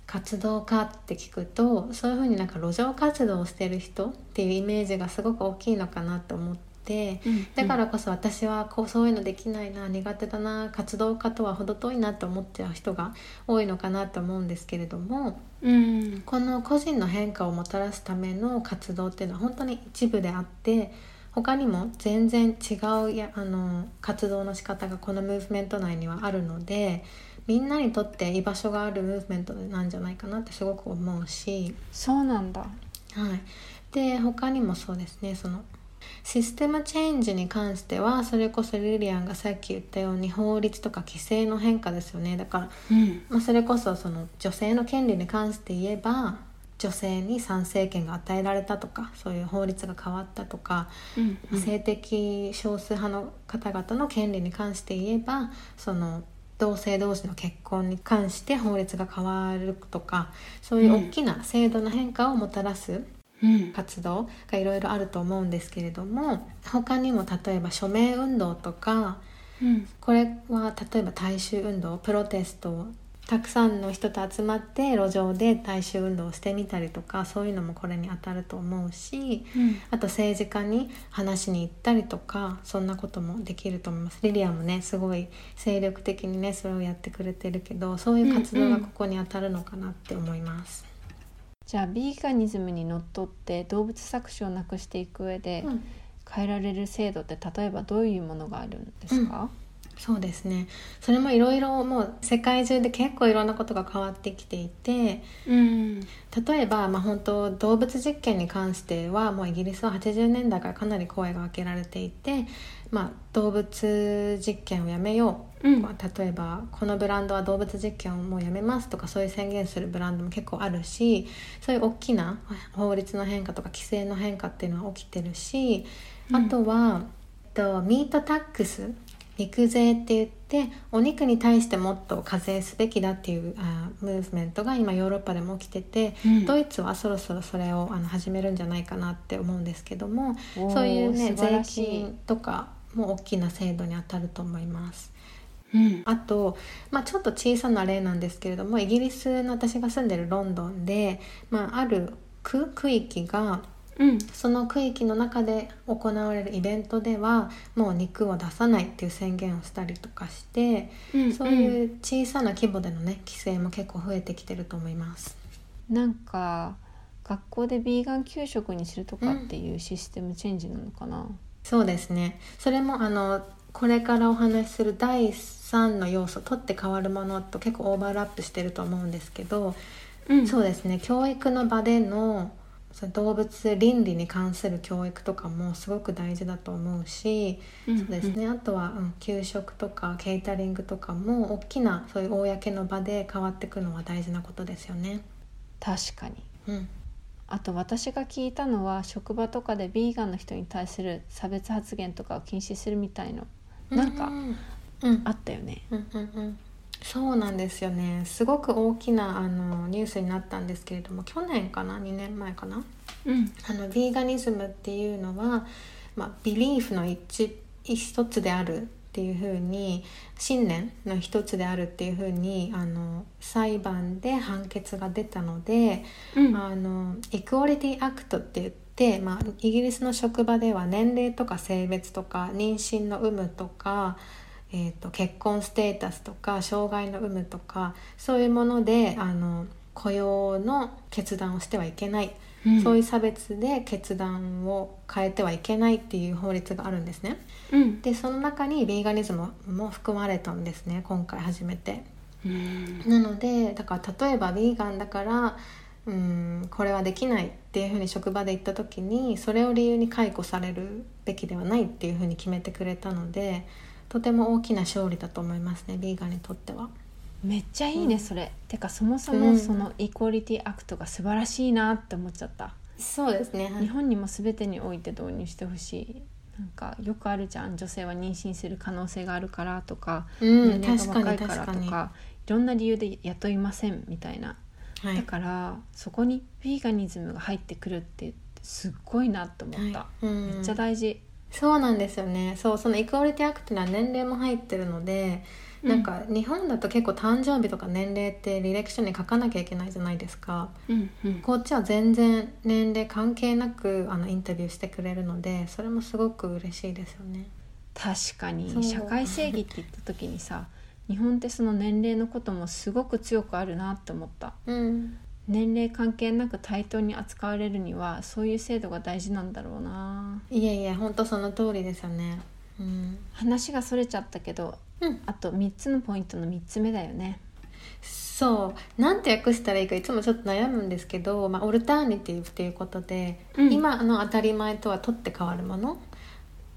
活動家って聞くとそういうふうになんか路上活動をしてる人っていうイメージがすごく大きいのかなと思って。うんだからこそ私はこうそういうのできないな苦手だな活動家とは程遠いなと思っちゃう人が多いのかなと思うんですけれどもうんこの個人の変化をもたらすための活動っていうのは本当に一部であって他にも全然違うやあの活動の仕方がこのムーブメント内にはあるのでみんなにとって居場所があるムーブメントなんじゃないかなってすごく思うし。そうなんだはい、で他にもそうですねそのシステムチェンジに関してはそれこそリリアンがさっき言ったように法律とか規制の変化ですよね。だから、うん。まあ、それこそその女性の権利に関して言えば女性に参政権が与えられたとかそういう法律が変わったとか、うん。うん。性的少数派の方々の権利に関して言えばその同性同士の結婚に関して法律が変わるとかそういう大きな制度の変化をもたらすうん活動がいろいろあると思うんですけれども他にも例えば署名運動とかうん。これは例えば大衆運動プロテストをたくさんの人と集まって路上で大衆運動をしてみたりとかそういうのもこれに当たると思うしうん。あと政治家に話しに行ったりとかそんなこともできると思います。リリアもねすごい精力的にねそれをやってくれてるけどそういう活動がここに当たるのかなって思います。じゃあビーガニズムにのっとって動物搾取をなくしていく上でうん。変えられる制度って例えばどういうものがあるんですか、そうですね。それもいろいろもう世界中で結構いろんなことが変わってきていてうん。例えば、まあ、本当動物実験に関してはもうイギリスは80年代からかなり声がかけられていて、まあ、動物実験をやめよう、うん。まあ例えばこのブランドは動物実験をもうやめますとかそういう宣言するブランドも結構あるしそういう大きな法律の変化とか規制の変化っていうのは起きてるしあとは、えっと、ミートタックス肉税って言ってお肉に対してもっと課税すべきだっていうあムーブメントが今ヨーロッパでも起きてて、うん。ドイツはそろそろそれをあの始めるんじゃないかなって思うんですけどもそういうね税金とかも大きな制度に当たると思います。うんあと、まあ、ちょっと小さな例なんですけれどもイギリスの私が住んでるロンドンで、まあ、ある区区域がうんその区域の中で行われるイベントではもう肉を出さないっていう宣言をしたりとかして、うんそういう小さな規模でのね規制も結構増えてきてると思います。なんか学校でビーガン給食にするとかっていうシステムチェンジなのかな、そうですね。それもあのこれからお話しする第3の要素取って変わるものと結構オーバーラップしてると思うんですけど、うん。そうですね。教育の場でのその動物倫理に関する教育とかもすごく大事だと思うし、うんそうですね。あとは、うん、給食とかケータリングとかも大きなそういう公の場で変わっていくのは大事なことですよね。確かに。うん、あと私が聞いたのは職場とかでビーガンの人に対する差別発言とかを禁止するみたいの。なんかあったよね。うんうんうん。そうなんですよね。すごく大きなあのニュースになったんですけれども去年かな？2年前かな？うん。あのビーガニズムっていうのは、まあ、ビリーフの一一つであるっていうふうに信念の一つであるっていうふうにあの裁判で判決が出たので、うん。あのイクオリティアクトって言って、まあ、イギリスの職場では年齢とか性別とか妊娠の有無とか、えー、と結婚ステータスとか障害の有無とかそういうものであの雇用の決断をしてはいけない、うんそういう差別で決断を変えてはいけないっていう法律があるんですね。うんでその中にビーガニズムも含まれたんですね今回初めて。うんなのでだから例えばヴィーガンだからうんこれはできないっていうふうに職場で言った時にそれを理由に解雇されるべきではないっていうふうに決めてくれたのでとても大きな勝利だと思いますねヴィーガンにとっては。めっちゃいいね、それ。てかそもそうもん。そのイコーリティアクトが素晴らしいなって思っちゃった、そうですね。日本にも全てにおいて導入してほしい。なんかよくあるじゃん女性は妊娠する可能性があるからとか、うん年齢確かにが若いから。とかいろんな理由で雇いませんみたいな、はい。だからそこにヴィーガニズムが入ってくるってすっごいなと思った、はい。うん。めっちゃ大事。そうなんですよね。そうそのイクオリティアクトには年齢も入ってるので、なんか日本だと結構誕生日とか年齢って履歴書に書かなきゃいけないじゃないですか。うんうん。こっちは全然年齢関係なくあのインタビューしてくれるのでそれもすごく嬉しいですよね。確かに。社会正義って言った時にさ日本ってその年齢のこともすごく強くあるなって思った。うん、年齢関係なく対等に扱われるにはそういう制度が大事なんだろうな。いえいえ本当その通りですよね。うん、話がそれちゃったけどうん、あと3つのポイントの3つ目だよね。そう。なんて訳したらいいかいつもちょっと悩むんですけど、まあ、オルターニティブっていうことで、うん。今の当たり前とは取って変わるものっ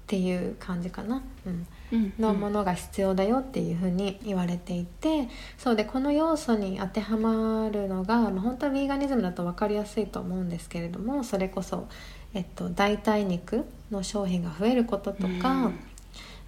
ていう感じかな。うん。うん。のものが必要だよっていうふうに言われていてそう。でこの要素に当てはまるのが、まあ、本当はヴィーガニズムだと分かりやすいと思うんですけれどもそれこそ、えっと、代替肉の商品が増えることとか、うん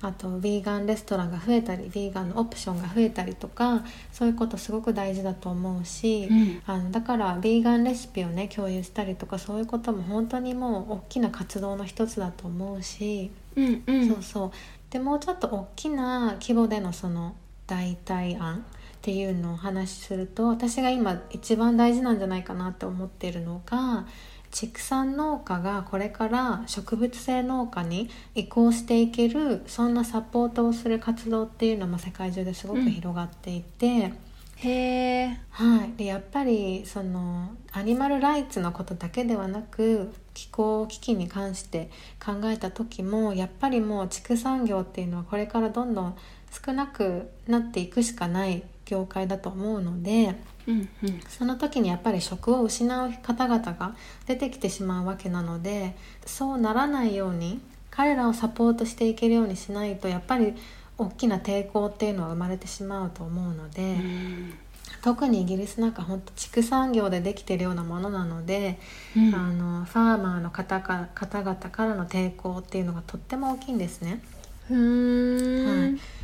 あとヴィーガンレストランが増えたりヴィーガンのオプションが増えたりとかそういうことすごく大事だと思うし、うんあのだからヴィーガンレシピをね共有したりとかそういうことも本当にもう大きな活動の一つだと思うし。うんうんそうそうでもうちょっと大きな規模でのその代替案っていうのをお話しすると私が今一番大事なんじゃないかなって思っているのが畜産農家がこれから植物性農家に移行していけるそんなサポートをする活動っていうのも世界中ですごく広がっていて。へえはい、でやっぱりそのアニマルライツのことだけではなく気候危機に関して考えた時もやっぱりもう畜産業っていうのはこれからどんどん少なくなっていくしかない業界だと思うのでうんうん。その時にやっぱり職を失う方々が出てきてしまうわけなのでそうならないように彼らをサポートしていけるようにしないとやっぱり大きな抵抗っていうのは生まれてしまうと思うので。うん。特にイギリスなんか本当畜産業でできてるようなものなので、うん。あのファーマーの方か方々からの抵抗っていうのがとっても大きいんですね。ふーん、はい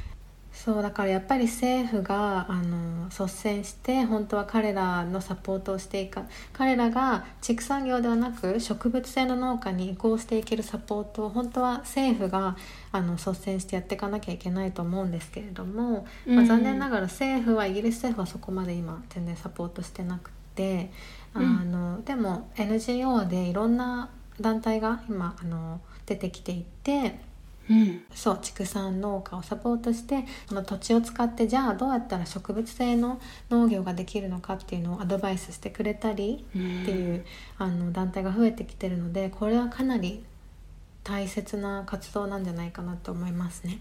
そうだからやっぱり政府があの率先して本当は彼らのサポートをしていか彼らが畜産業ではなく植物性の農家に移行していけるサポートを本当は政府があの率先してやっていかなきゃいけないと思うんですけれども、まあ、残念ながら政府はイギリス政府はそこまで今全然サポートしてなくてあの、でも NGO でいろんな団体が今あの出てきていて。うん。そう畜産農家をサポートしてその土地を使ってじゃあどうやったら植物性の農業ができるのかっていうのをアドバイスしてくれたりっていう、あの団体が増えてきてるのでこれはかなり大切な活動なんじゃないかなと思いますね。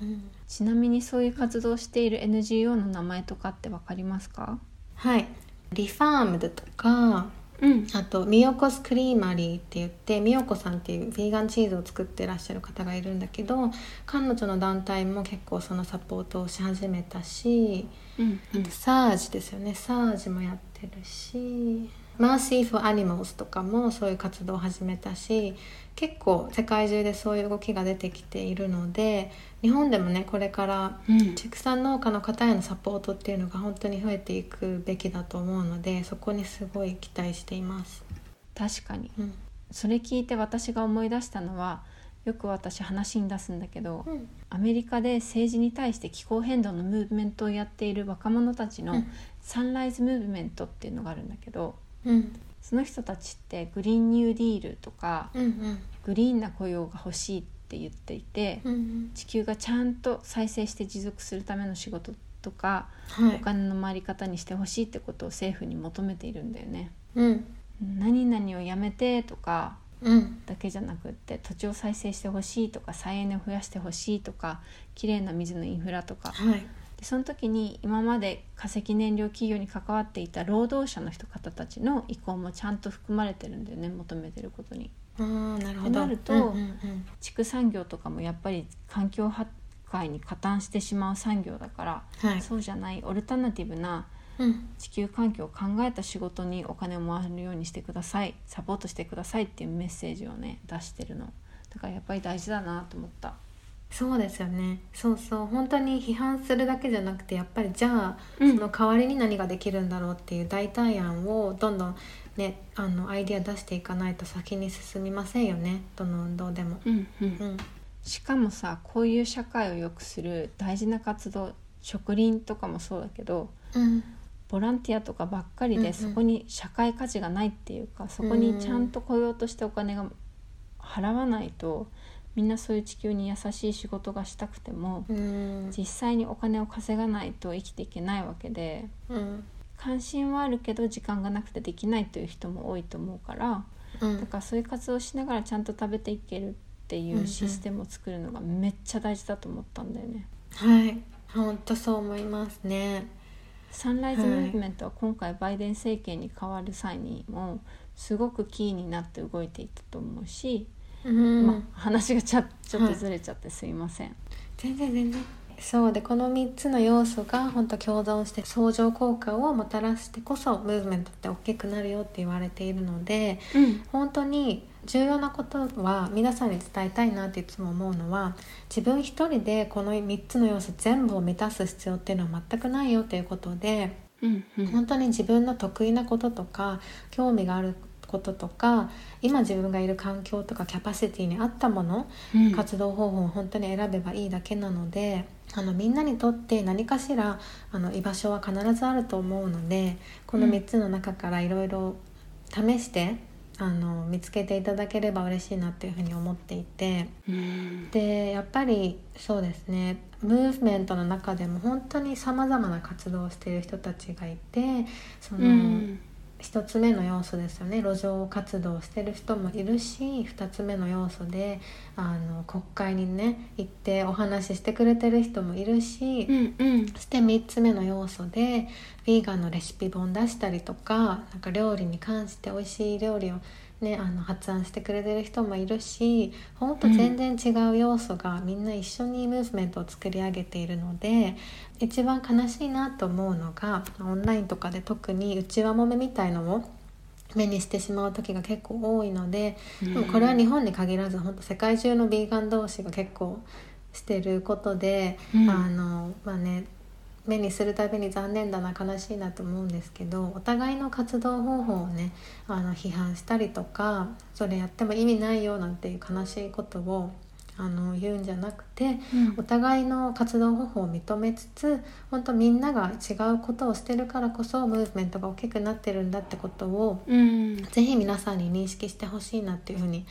うん。ちなみにそういう活動をしている NGO の名前とかってわかりますか？はい。リファームドとかうん。あとミヨコスクリーマリーって言ってミヨコさんっていうヴィーガンチーズを作ってらっしゃる方がいるんだけど彼女の団体も結構そのサポートをし始めたしうん。あとサージですよね。サージもやってるしマーシー・フォ・アニマルズとかもそういう活動を始めたし結構世界中でそういう動きが出てきているので日本でもねこれからうん。畜産農家の方へのサポートっていうのが本当に増えていくべきだと思うのでそこにすごい期待しています。確かに。うん。それ聞いて私が思い出したのはよく私話に出すんだけど、うん。アメリカで政治に対して気候変動のムーブメントをやっている若者たちのうん。サンライズムーブメントっていうのがあるんだけどうん。その人たちってグリーンニューディールとかうんうん。グリーンな雇用が欲しいって言っていてうん地球がちゃんと再生して持続するための仕事とかはい。お金の回り方にしてほしいってことを政府に求めているんだよね。うん。何々をやめてとかうん。だけじゃなくって土地を再生してほしいとか再エネを増やしてほしいとかきれいな水のインフラとかはいでその時に今まで化石燃料企業に関わっていた労働者の人方たちの意向もちゃんと含まれてるんだよね求めてることに。あーなるなるとうんうんうん。畜産業とかもやっぱり環境破壊に加担してしまう産業だから、はい。そうじゃないオルタナティブなうん。地球環境を考えた仕事にお金を回るようにしてくださいサポートしてくださいっていうメッセージをね出してるの。だからやっぱり大事だなと思ったそうですよね。そうそう。本当に批判するだけじゃなくてやっぱりじゃあ、うん。その代わりに何ができるんだろうっていう代替案をどんどんねあのアイディア出していかないと先に進みませんよね。どの運動でも。うんうん。うん。しかもさこういう社会を良くする大事な活動植林とかもそうだけどうん。ボランティアとかばっかりうんうん。でそこに社会価値がないっていうかそこにちゃんと雇用としてお金が払わないとみんなそういう地球に優しい仕事がしたくてもうん。実際にお金を稼がないと生きていけないわけでうん。関心はあるけど時間がなくてできないという人も多いと思うからうん。だからそういう活動をしながらちゃんと食べていけるっていんううん。システムを作るのがめっちゃ大事だと思ったんだよね。はい。本当そう思いますね。サンライズムーブメントは今回バイデン政権に変わる際にもすごくキーになって動いていたと思うし、うん。まあ、話がちゃちょっとずれちゃってすいません。全然全然。そうでこの3つの要素が本当共存して相乗効果をもたらしてこそムーブメントって大きくなるよって言われているのでうん。本当に重要なことは皆さんに伝えたいなっていつも思うのは自分一人でこの3つの要素全部を満たす必要っていうのは全くないよということでうんうん。本当に自分の得意なこととか興味があることとか今自分がいる環境とかキャパシティに合ったものうん。活動方法を本当に選べばいいだけなのであのみんなにとって何かしらあの居場所は必ずあると思うのでこのうん。3つの中からいろいろ試してあの見つけていただければ嬉しいなっていうふうに思っていてうん。でやっぱりそうですねムーブメントの中でも本当にさまざまな活動をしている人たちがいてその、うん一つ目の要素ですよね。路上活動をしてる人もいるし二つ目の要素であの国会にね行ってお話ししてくれてる人もいるし、うんうん。そして3つ目の要素でヴィーガンのレシピ本出したりとかなんか料理に関して美味しい料理を、ね、あの発案してくれてる人もいるしほんと全然違う要素がみんな一緒にムーブメントを作り上げているので一番悲しいなと思うのがオンラインとかで特に内輪もめみたいのを目にしてしまう時が結構多いのででもこれは日本に限らず本当世界中のヴィーガン同士が結構してることで、うん。あのまあね目にするたびに残念だな悲しいなと思うんですけどお互いの活動方法をねあの批判したりとかそれやっても意味ないよなんていう悲しいことをあの言うんじゃなくてお互いの活動方法を認めつつ本当みんなが違うことをしてるからこそムーブメントが大きくなってるんだってことをうん。ぜひ皆さんに認識してほしいなっていうふうに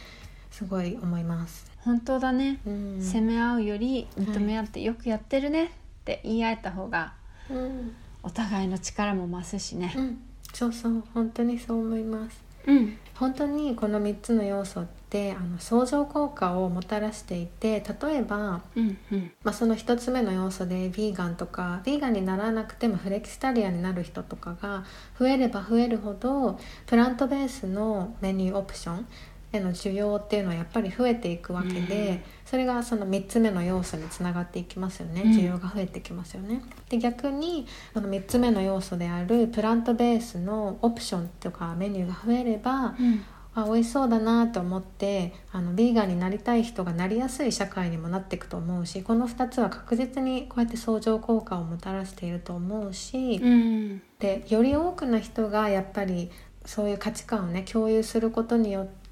すごい思います。本当だね、うん。責め合うより認め合ってよくやってるねって言い合えた方がうんお互いの力も増すしね。うん、そうそう。本当にそう思います。うん。本当にこの3つの要素ってあの相乗効果をもたらしていて例えば、うんうん。まあ、その1つ目の要素でヴィーガンとかヴィーガンにならなくてもフレキシタリアンになる人とかが増えれば増えるほどプラントベースのメニューオプションへの需要っていうのはやっぱり増えていくわけで、うん。それがその3つ目の要素につながっていきますよね。うん。需要が増えてきますよね。で逆にこの3つ目の要素であるプラントベースのオプションとかメニューが増えればうん。あ美味しそうだなと思ってあのビーガンになりたい人がなりやすい社会にもなっていくと思うしこの2つは確実にこうやって相乗効果をもたらしていると思うし、うん。でより多くの人がやっぱりそういう価値観をね共有することによって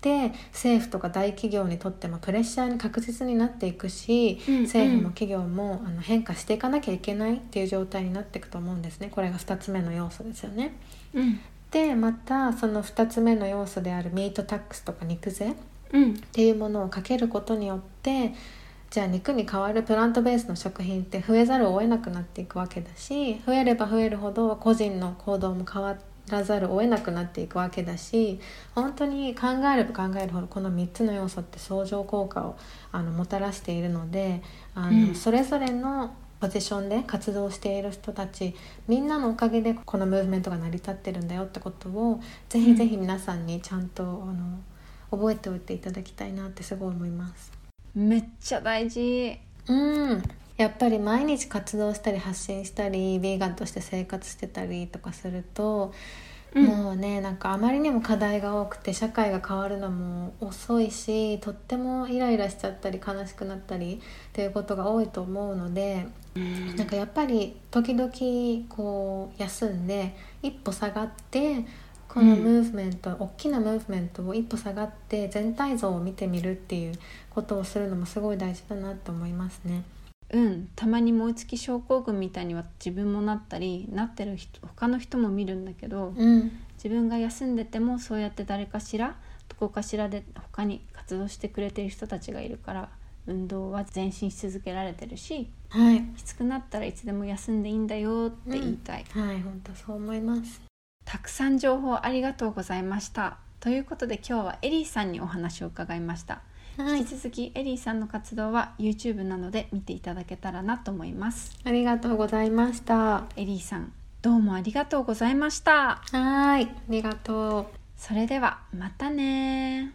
政府とか大企業にとってもプレッシャーに確実になっていくし、うんうん。政府も企業もあの変化していかなきゃいけないっていう状態になっていくと思うんですね。これが2つ目の要素ですよね。うん。でまたその2つ目の要素であるミートタックスとか肉税うん。っていうものをかけることによってじゃあ肉に代わるプラントベースの食品って増えざるを得なくなっていくわけだし増えれば増えるほど個人の行動も変わらざるを得なくなっていくわけだし本当に考えれば考えるほどこの3つの要素って相乗効果をあのもたらしているのであの、うん。それぞれのポジションで活動している人たちみんなのおかげでこのムーブメントが成り立ってるんだよってことをぜひぜひ皆さんにちゃんと、あの覚えておいていただきたいなってすごい思います。めっちゃ大事。うんやっぱり毎日活動したり発信したりヴィーガンとして生活してたりとかすると、うん。もうねなんかあまりにも課題が多くて社会が変わるのも遅いしとってもイライラしちゃったり悲しくなったりっていうことが多いと思うのでうん。なんかやっぱり時々こう休んで一歩下がってこのムーブメント、大きなムーブメントを一歩下がって全体像を見てみるっていうことをするのもすごい大事だなと思いますね。うんたまに燃え尽き症候群みたいには自分もなったりなってる人他の人も見るんだけどうん、自分が休んでてもそうやって誰かしらどこかしらで他に活動してくれてる人たちがいるから運動は前進し続けられてるしはい、きつくなったらいつでも休んでいいんだよって言いたい、はい、本当そう思います。たくさん情報ありがとうございました。ということで今日はエリーさんにお話を伺いました、はい。引き、続きエリーさんの活動は YouTube なので見ていただけたらなと思います。ありがとうございました。エリーさんどうもありがとうございました。はい、ありがとそれではまたね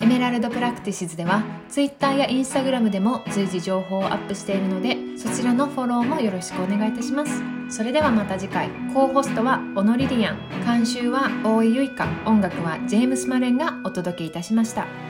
エメラルドプラクティシズでは Twitter や Instagram でも随時情報をアップしているのでそちらのフォローもよろしくお願いいたしますそれではまた次回。コーホストはオノリリアン。監修は大井ゆいか音楽はジェームス・マレンがお届けいたしました。